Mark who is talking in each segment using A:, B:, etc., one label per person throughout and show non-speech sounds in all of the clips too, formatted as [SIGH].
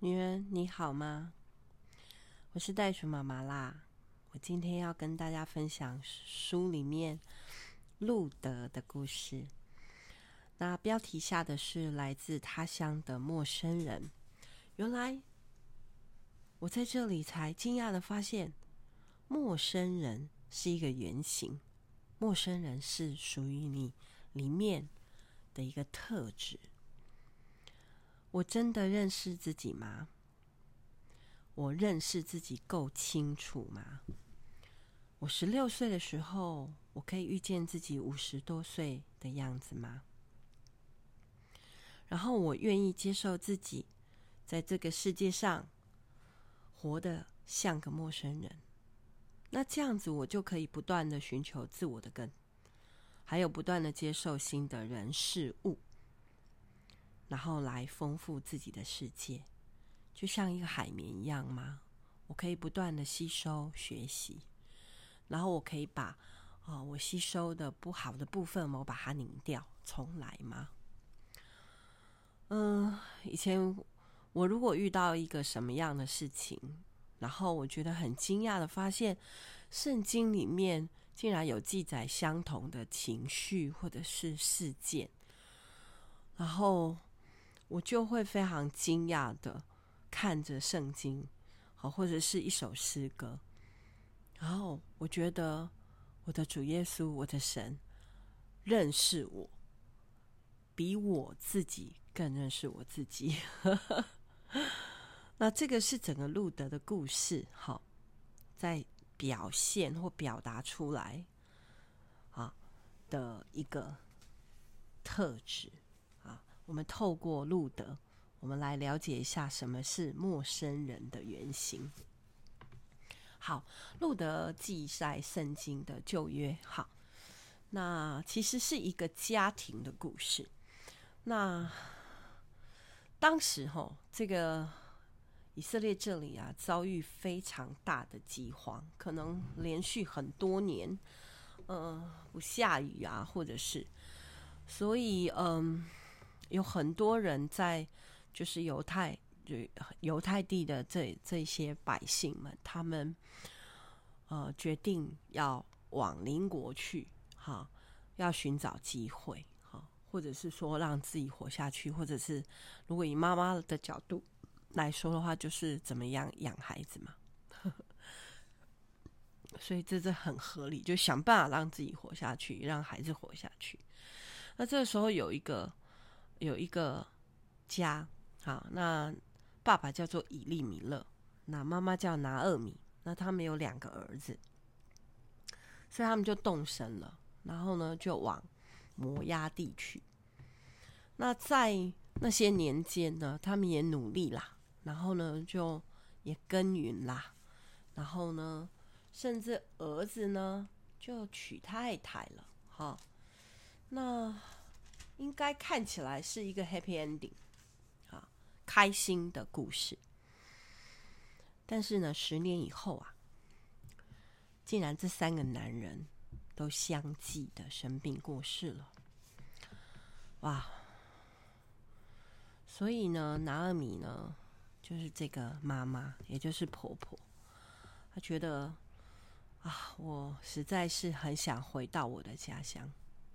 A: 女人你好吗？我是袋鼠妈妈啦。我今天要跟大家分享书里面路德的故事。那标题下的是来自他乡的陌生人。原来我在这里才惊讶地发现，陌生人是一个原型。陌生人是属于你里面的一个特质。我真的认识自己吗？我认识自己够清楚吗？我十六岁的时候，我可以预见自己五十多岁的样子吗？然后我愿意接受自己在这个世界上活得像个陌生人。那这样子，我就可以不断的寻求自我的根，还有不断的接受新的人事物，然后来丰富自己的世界，就像一个海绵一样吗？我可以不断的吸收学习，然后我可以把啊、我吸收的不好的部分，我把它拧掉，重来吗？嗯，以前我如果遇到一个什么样的事情，然后我觉得很惊讶的发现，圣经里面竟然有记载相同的情绪或者是事件，然后我就会非常惊讶的看着圣经，好，或者是一首诗歌，然后我觉得我的主耶稣，我的神认识我，比我自己更认识我自己。[LAUGHS] 那这个是整个路德的故事，好，在表现或表达出来啊的一个特质。我们透过路德，我们来了解一下什么是陌生人的原型。好，路德记载圣经的旧约，好，那其实是一个家庭的故事。那当时哈，这个。以色列这里啊，遭遇非常大的饥荒，可能连续很多年，嗯、呃，不下雨啊，或者是，所以嗯、有很多人在，就是犹太，就犹太地的这这些百姓们，他们呃决定要往邻国去，哈，要寻找机会，哈，或者是说让自己活下去，或者是如果以妈妈的角度。来说的话，就是怎么样养孩子嘛，[LAUGHS] 所以这是很合理，就想办法让自己活下去，让孩子活下去。那这时候有一个有一个家，好，那爸爸叫做以利米勒，那妈妈叫拿厄米，那他们有两个儿子，所以他们就动身了，然后呢就往摩押地去。那在那些年间呢，他们也努力啦。然后呢，就也耕耘啦，然后呢，甚至儿子呢就娶太太了，哈，那应该看起来是一个 happy ending，啊，开心的故事。但是呢，十年以后啊，竟然这三个男人都相继的生病过世了，哇！所以呢，拿俄米呢。就是这个妈妈，也就是婆婆，她觉得啊，我实在是很想回到我的家乡。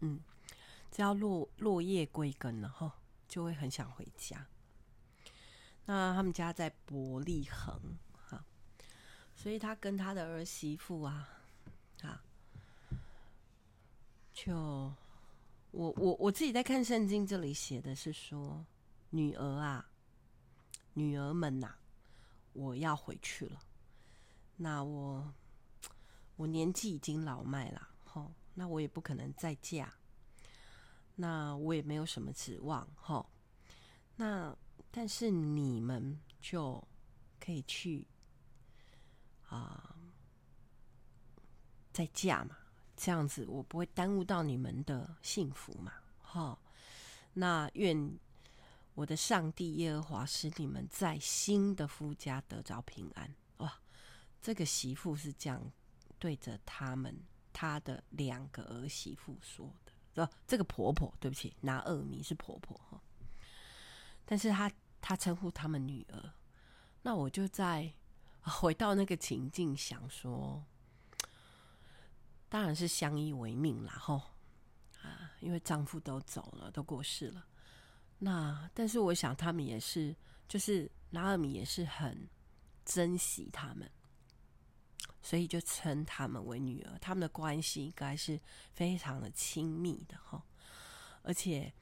A: 嗯，只要落落叶归根了哈，就会很想回家。那他们家在伯利恒哈，所以他跟他的儿媳妇啊啊，就我我我自己在看圣经，这里写的是说女儿啊。女儿们呐、我要回去了。那我我年纪已经老迈了，吼，那我也不可能再嫁。那我也没有什么指望，吼。那但是你们就可以去啊、再嫁嘛，这样子我不会耽误到你们的幸福嘛，吼。那愿。我的上帝耶和华使你们在新的夫家得着平安。哇，这个媳妇是这样对着他们他的两个儿媳妇说的，是吧？这个婆婆，对不起，拿俄米是婆婆哈。但是她她称呼他们女儿，那我就在回到那个情境，想说，当然是相依为命啦，吼啊，因为丈夫都走了，都过世了。那但是我想，他们也是，就是拿俄米也是很珍惜他们，所以就称他们为女儿。他们的关系应该是非常的亲密的，哈。而且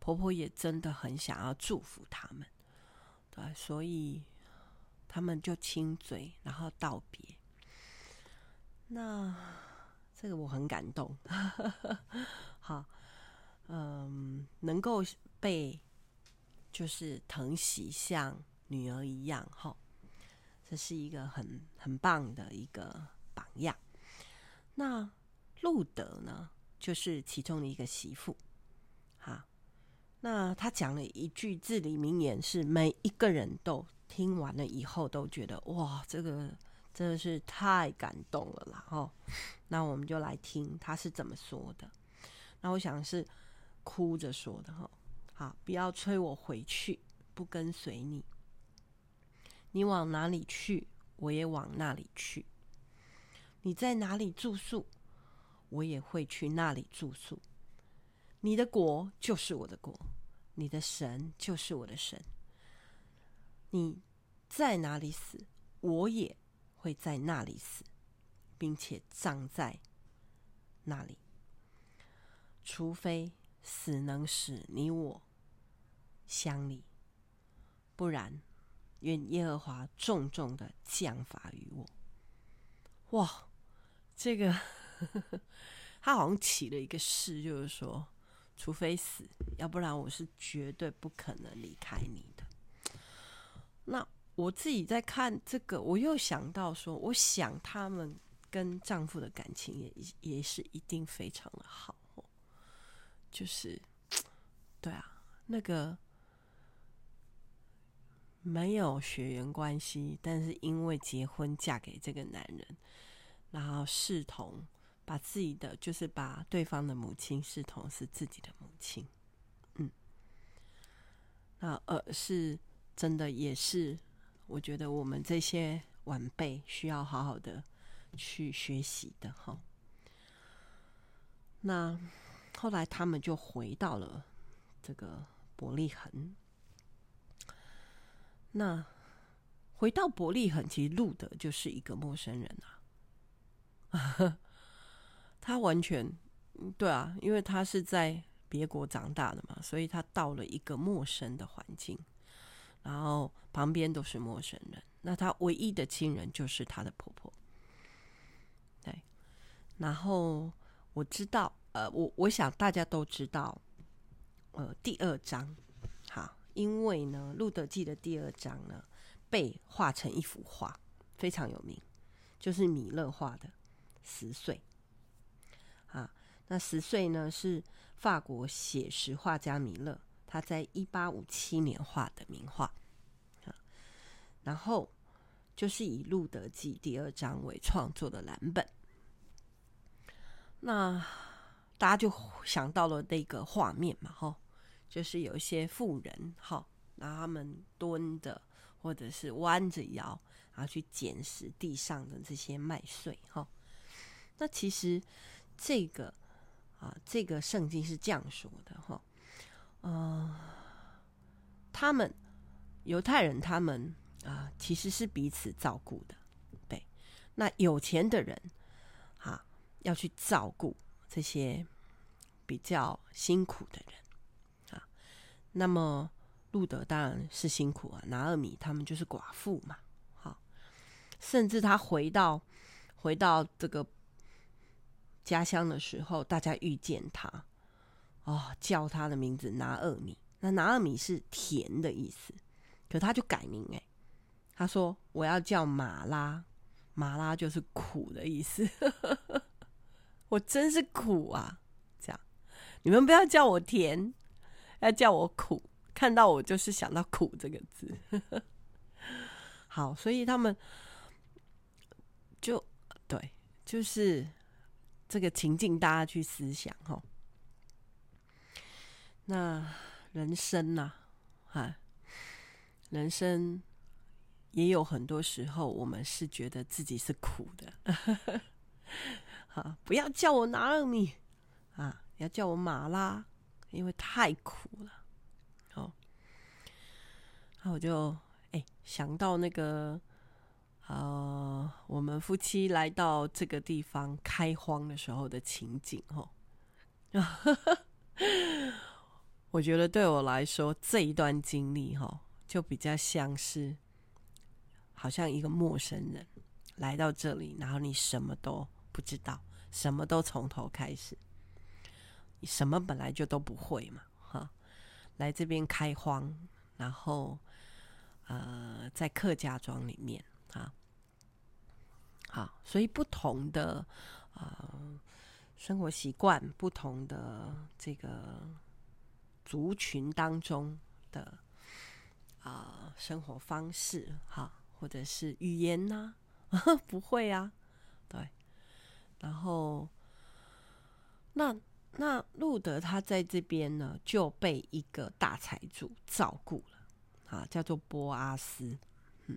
A: 婆婆也真的很想要祝福他们，对，所以他们就亲嘴，然后道别。那这个我很感动，[LAUGHS] 好，嗯，能够被就是疼惜像女儿一样，哈，这是一个很很棒的一个榜样。那路德呢，就是其中的一个媳妇。哈，那他讲了一句至理名言，是每一个人都听完了以后都觉得哇，这个真的是太感动了啦！哈，那我们就来听他是怎么说的。那我想是哭着说的哈。好，不要催我回去，不跟随你。你往哪里去，我也往那里去。你在哪里住宿，我也会去那里住宿。你的国就是我的国，你的神就是我的神。你在哪里死，我也会在那里死，并且葬在那里。除非死能使你我相离，不然愿耶和华重重的降罚于我。哇，这个他好像起了一个誓，就是说。除非死，要不然我是绝对不可能离开你的。那我自己在看这个，我又想到说，我想他们跟丈夫的感情也也是一定非常的好，就是，[TSK] 对啊，那个没有血缘关系，但是因为结婚嫁给这个男人，然后视同。把自己的，就是把对方的母亲视同是自己的母亲，嗯，那呃是真的，也是我觉得我们这些晚辈需要好好的去学习的哈。那后来他们就回到了这个伯利恒，那回到伯利恒，其实路德就是一个陌生人啊。[LAUGHS] 他完全对啊，因为他是在别国长大的嘛，所以他到了一个陌生的环境，然后旁边都是陌生人。那他唯一的亲人就是他的婆婆。对，然后我知道，呃，我我想大家都知道，呃，第二章，因为呢，《路德记》的第二章呢，被画成一幅画，非常有名，就是米勒画的《十岁》。啊，那十岁呢？是法国写实画家米勒，他在一八五七年画的名画。啊，然后就是以《路德记》第二章为创作的蓝本。那大家就想到了那个画面嘛，哈，就是有一些富人，哈，然后他们蹲着或者是弯着腰，然后去捡拾地上的这些麦穗，哈。那其实。这个啊，这个圣经是这样说的哈，嗯、他们犹太人他们啊，其实是彼此照顾的，对。那有钱的人啊，要去照顾这些比较辛苦的人。那么路德当然是辛苦啊，拿俄米他们就是寡妇嘛，好，甚至他回到回到这个。家乡的时候，大家遇见他，哦，叫他的名字拿俄米。那拿俄米是甜的意思，可他就改名哎，他说我要叫马拉，马拉就是苦的意思。[LAUGHS] 我真是苦啊！这样，你们不要叫我甜，要叫我苦。看到我就是想到苦这个字。[LAUGHS] 好，所以他们就对，就是。这个情境，大家去思想哈。那人生呐，哈，人生也有很多时候，我们是觉得自己是苦的。[LAUGHS] 好，不要叫我拿二米啊，要叫我马拉，因为太苦了。好，那我就哎想到那个呃，我们夫妻来到这个地方开荒的时候的情景哦。[LAUGHS] 我觉得对我来说，这一段经历哈，就比较像是，好像一个陌生人来到这里，然后你什么都不知道，什么都从头开始，什么本来就都不会嘛，哈，来这边开荒，然后呃，在客家庄里面啊，好，所以不同的呃生活习惯，不同的这个。族群当中的啊、生活方式哈，或者是语言呢、[LAUGHS] 不会啊，对。然后，那那路德他在这边呢，就被一个大财主照顾了啊，叫做波阿斯。嗯，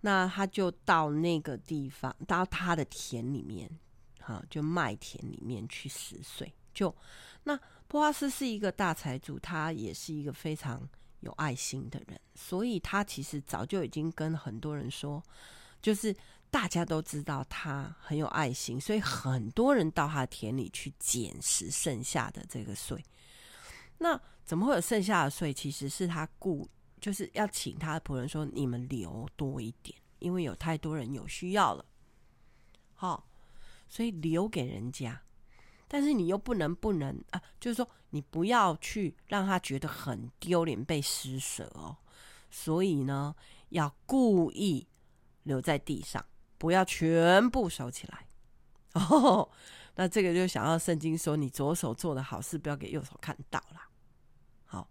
A: 那他就到那个地方，到他的田里面，啊，就麦田里面去拾穗。就那。波阿斯是一个大财主，他也是一个非常有爱心的人，所以他其实早就已经跟很多人说，就是大家都知道他很有爱心，所以很多人到他田里去捡拾剩下的这个穗。那怎么会有剩下的穗？其实是他雇，就是要请他的仆人说：“你们留多一点，因为有太多人有需要了。”好，所以留给人家。但是你又不能不能啊，就是说你不要去让他觉得很丢脸被施舍哦，所以呢，要故意留在地上，不要全部收起来哦。那这个就想要圣经说，你左手做的好事不要给右手看到啦。好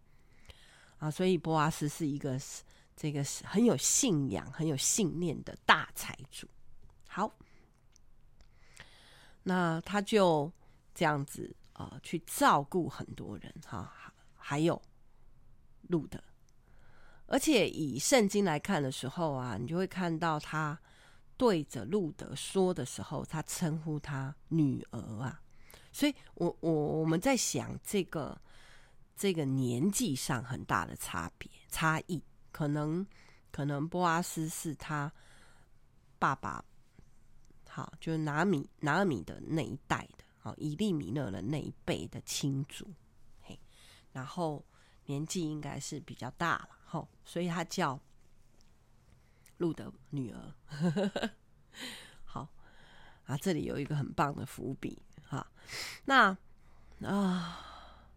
A: 啊，所以波阿斯是一个这个很有信仰、很有信念的大财主。好，那他就。这样子啊、去照顾很多人哈，还有路德，而且以圣经来看的时候啊，你就会看到他对着路德说的时候，他称呼他女儿啊。所以我我我们在想这个这个年纪上很大的差别差异，可能可能波阿斯是他爸爸，好，就是拿米拿米的那一代的。哦，以利米勒的那一辈的亲族，嘿，然后年纪应该是比较大了，吼，所以他叫路的女儿。[LAUGHS] 好啊，这里有一个很棒的伏笔，哈，那啊，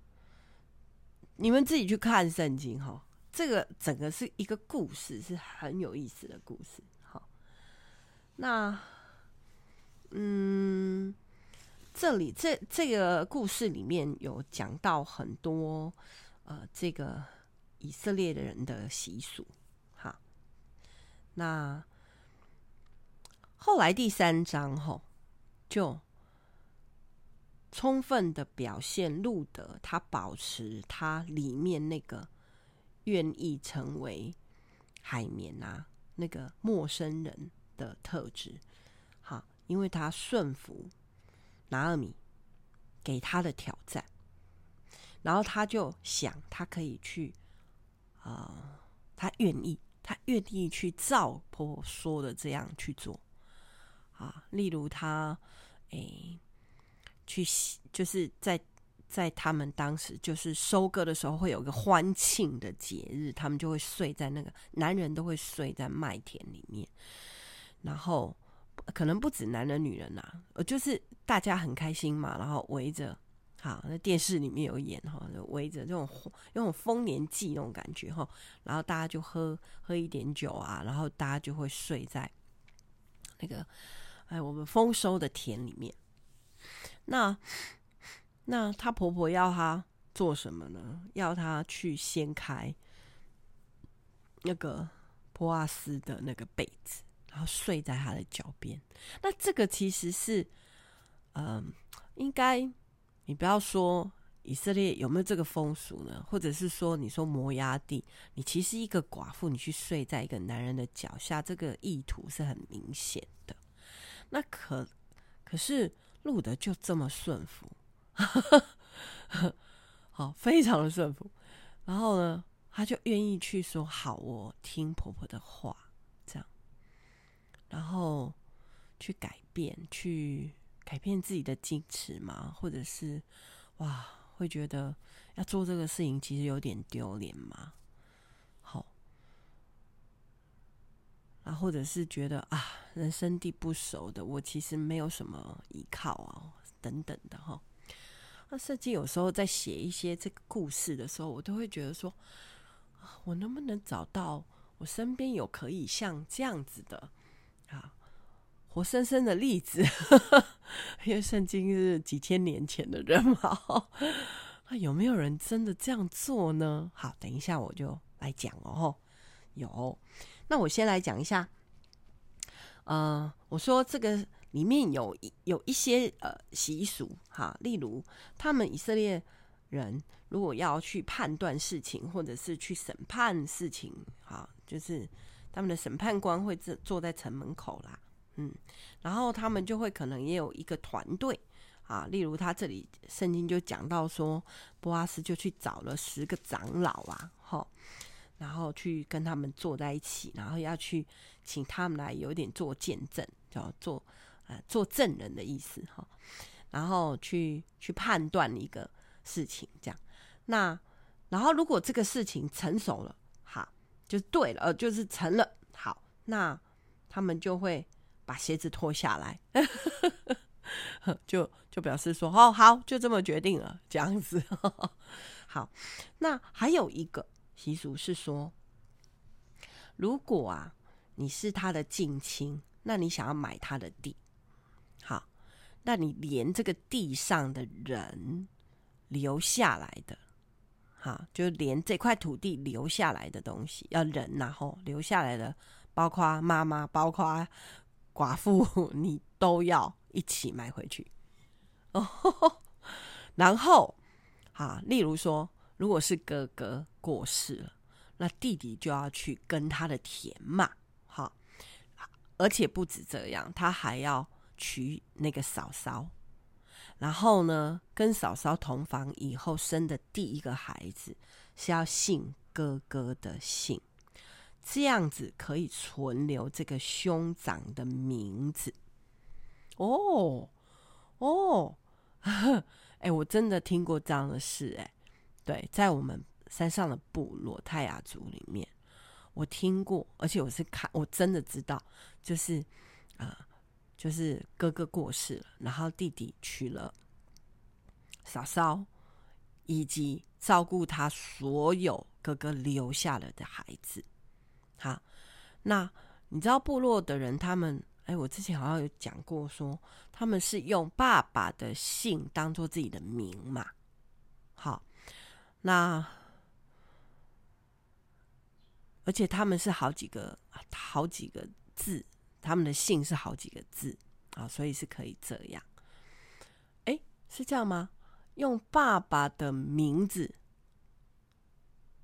A: 你们自己去看圣经，哈，这个整个是一个故事，是很有意思的故事，好，那嗯。这里这这个故事里面有讲到很多呃，这个以色列的人的习俗，那后来第三章后就充分的表现路德他保持他里面那个愿意成为海绵啊那个陌生人的特质，好，因为他顺服。拿俄米给他的挑战，然后他就想，他可以去啊、呃，他愿意，他愿意去照婆婆说的这样去做啊。例如他，诶，去就是在在他们当时就是收割的时候，会有个欢庆的节日，他们就会睡在那个男人都会睡在麦田里面，然后。可能不止男人女人呐、啊，呃，就是大家很开心嘛，然后围着，好，那电视里面有演哈，就围着这种那种丰年祭那种感觉哈，然后大家就喝喝一点酒啊，然后大家就会睡在那个哎我们丰收的田里面。那那她婆婆要她做什么呢？要她去掀开那个波阿斯的那个被子。然后睡在他的脚边，那这个其实是，嗯、应该你不要说以色列有没有这个风俗呢？或者是说，你说摩押地，你其实一个寡妇，你去睡在一个男人的脚下，这个意图是很明显的。那可可是路得就这么顺服，[LAUGHS] 好，非常的顺服。然后呢，他就愿意去说好，我听婆婆的话，这样，然后去改变，去改变自己的矜持吗，或者是哇。会觉得要做这个事情其实有点丢脸吗？好，啊，或者是觉得啊，人生地不熟的，我其实没有什么依靠啊，等等的哈。那圣经有时候在写一些这个故事的时候，我都会觉得说，我能不能找到我身边有可以像这样子的啊，活生生的例子？因为圣经是几千年前的人嘛，那有没有人真的这样做呢？好，等一下我就来讲哦。有，那我先来讲一下。呃，我说这个里面有一有一些呃习俗哈，例如他们以色列人如果要去判断事情，或者是去审判事情，哈，就是他们的审判官会坐坐在城门口啦。嗯，然后他们就会可能也有一个团队啊，例如他这里圣经就讲到说，波阿斯就去找了十个长老啊，哈，然后去跟他们坐在一起，然后要去请他们来有点做见证，叫做呃做证人的意思哈，然后去去判断一个事情这样，那然后如果这个事情成熟了，好，就对了，呃，就是成了，好，那他们就会。把鞋子脱下来，[LAUGHS] 就就表示说，哦，好，就这么决定了，这样子。[LAUGHS] 好，那还有一个习俗是说，如果啊你是他的近亲，那你想要买他的地，好，那你连这个地上的人留下来的，好，就连这块土地留下来的东西，要人然后留下来的，包括妈妈，包括。寡妇，[LAUGHS] 你都要一起买回去哦。[LAUGHS] 然后，啊，例如说，如果是哥哥过世了，那弟弟就要去跟他的田嘛，好，而且不止这样，他还要娶那个嫂嫂。然后呢，跟嫂嫂同房以后生的第一个孩子是要姓哥哥的姓。这样子可以存留这个兄长的名字。哦哦，[LAUGHS] 哎、欸，我真的听过这样的事哎、欸，对，在我们山上的部落泰雅族里面，我听过，而且我是看，我真的知道，就是啊、呃，就是哥哥过世了，然后弟弟娶了嫂嫂，以及照顾他所有哥哥留下了的孩子。好，那你知道部落的人，他们哎，我之前好像有讲过说，他们是用爸爸的姓当做自己的名嘛。好，那而且他们是好几个好几个字，他们的姓是好几个字啊，所以是可以这样。哎，是这样吗？用爸爸的名字。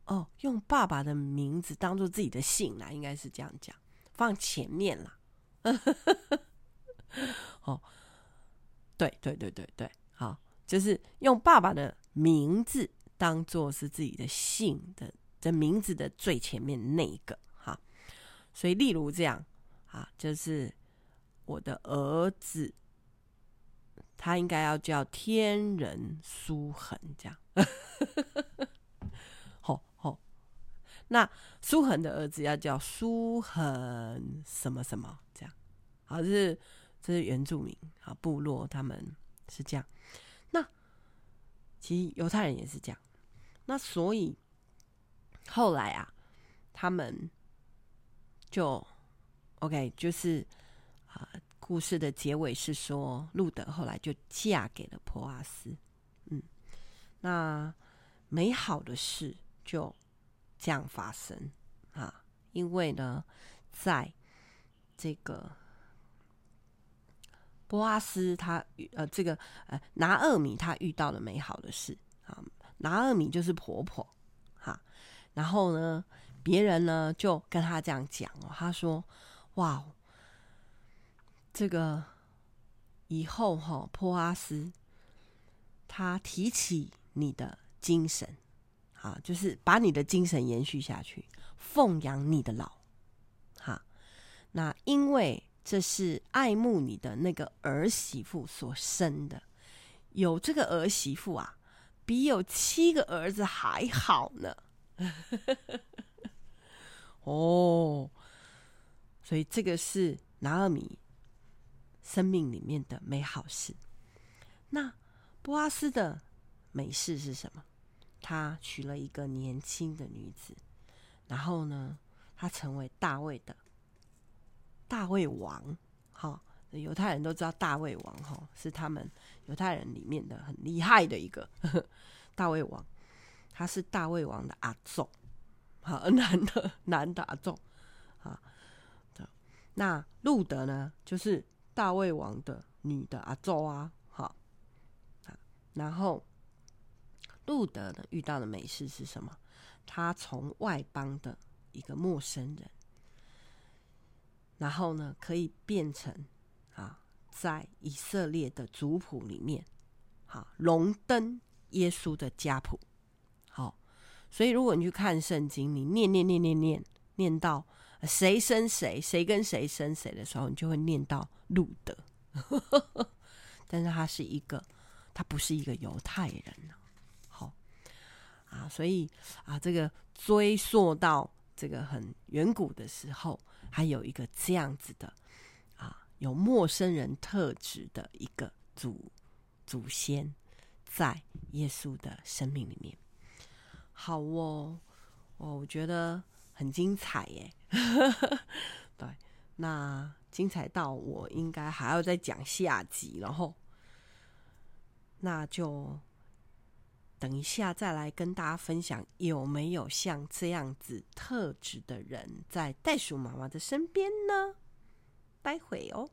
A: 哦，用爸爸的名字当做自己的姓啦，应该是这样讲，放前面啦。[LAUGHS] 哦，对对对对对，好，就是用爸爸的名字当做是自己的姓的，的名字的最前面那一个哈。所以，例如这样啊，就是我的儿子，他应该要叫天人苏恒这样。那苏恒的儿子要叫苏恒什么什么这样，好，这是这是原住民啊，部落他们是这样。那其实犹太人也是这样。那所以后来啊，他们就 OK，就是啊，故事的结尾是说，路德后来就嫁给了普阿斯。嗯，那美好的事就。这样发生啊，因为呢，在这个波阿斯他呃这个呃拿二米他遇到了美好的事，啊，拿二米就是婆婆，哈。然后呢，别人呢就跟他这样讲哦，他说：“哇，这个以后哈、哦，波阿斯他提起你的精神，啊，就是把你的精神延续下去，奉养你的老，哈。那因为。”这是爱慕你的那个儿媳妇所生的，有这个儿媳妇啊，比有七个儿子还好呢。[LAUGHS] 哦，所以这个是拿尔米生命里面的美好事。那波阿斯的美事是什么？他娶了一个年轻的女子，然后呢，他成为大卫的。大卫王，哈，犹太人都知道大卫王，哈，是他们犹太人里面的很厉害的一个呵 [LAUGHS] 呵大卫王。他是大卫王的阿祖，好，[LAUGHS] 男的男的阿祖，啊，那路德呢，就是大卫王的女的阿祖啊，好，然后路德呢遇到的美事是什么？他从外邦的一个陌生人。然后呢，可以变成啊，在以色列的族谱里面，好荣登耶稣的家谱。好，所以如果你去看圣经，你念念念念念念到谁生谁，谁跟谁生谁的时候，你就会念到路德。[LAUGHS] 但是他是一个，他不是一个犹太人。所以啊，这个追溯到这个很远古的时候。还有一个这样子的啊，有陌生人特质的一个祖祖先，在耶稣的生命里面，好哦，哦，我觉得很精彩耶。[LAUGHS] 对，那精彩到我应该还要再讲下集，然后那就。等一下，再来跟大家分享有没有像这样子特质的人在袋鼠妈妈的身边呢？待会哦。